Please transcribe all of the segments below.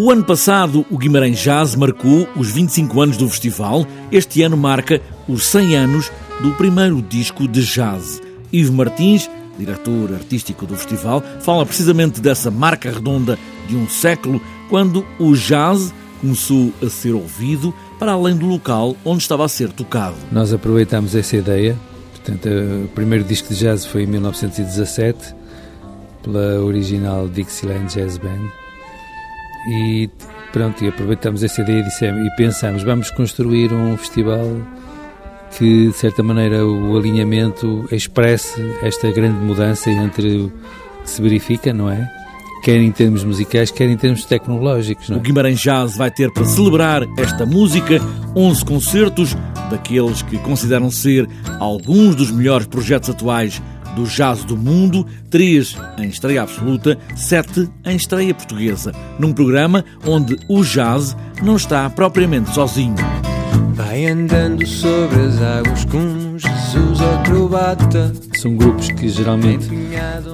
O ano passado, o Guimarães Jazz marcou os 25 anos do festival. Este ano marca os 100 anos do primeiro disco de jazz. Ivo Martins, diretor artístico do festival, fala precisamente dessa marca redonda de um século, quando o jazz começou a ser ouvido para além do local onde estava a ser tocado. Nós aproveitamos essa ideia. Portanto, o primeiro disco de jazz foi em 1917, pela original Dixieland Jazz Band e pronto, e aproveitamos essa ideia e, dissemos, e pensamos, vamos construir um festival que, de certa maneira, o alinhamento expresse esta grande mudança entre o que se verifica, não é? Quer em termos musicais, quer em termos tecnológicos. É? O Guimarães Jazz vai ter para celebrar esta música 11 concertos, daqueles que consideram ser alguns dos melhores projetos atuais do jazz do mundo, três em estreia absoluta, sete em estreia portuguesa, num programa onde o jazz não está propriamente sozinho. Vai andando sobre as águas com Jesus acrobata. São grupos que geralmente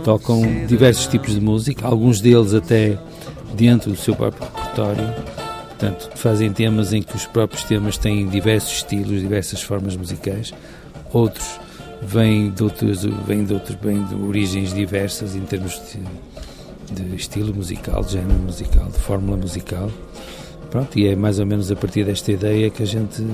tocam diversos tipos de música, alguns deles até dentro do seu próprio repertório. Portanto, fazem temas em que os próprios temas têm diversos estilos, diversas formas musicais. Outros vem de outros, vem de outros, vem de origens diversas em termos de, de estilo musical, de género musical, de fórmula musical. Pronto, e é mais ou menos a partir desta ideia que a gente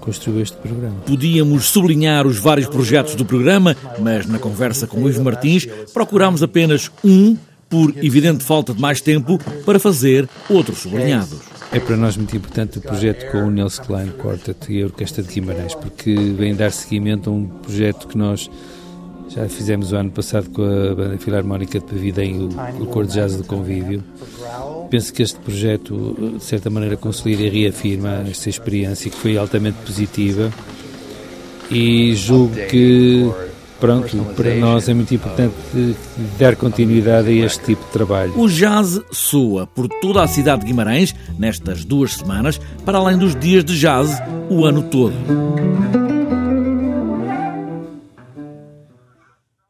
construiu este programa. Podíamos sublinhar os vários projetos do programa, mas na conversa com Luís Martins procurámos apenas um, por evidente falta de mais tempo, para fazer outros sublinhados. É para nós muito importante o projeto com o Nels Klein Quartet e a Orquestra de Guimarães, porque vem dar seguimento a um projeto que nós já fizemos o ano passado com a Banda Filarmónica de Pavidem, o, o Cor de Jazz do Convívio. Penso que este projeto, de certa maneira, consolida e reafirma esta experiência que foi altamente positiva e julgo que Pronto, para nós é muito importante dar continuidade a este tipo de trabalho. O jazz soa por toda a cidade de Guimarães nestas duas semanas, para além dos dias de jazz o ano todo.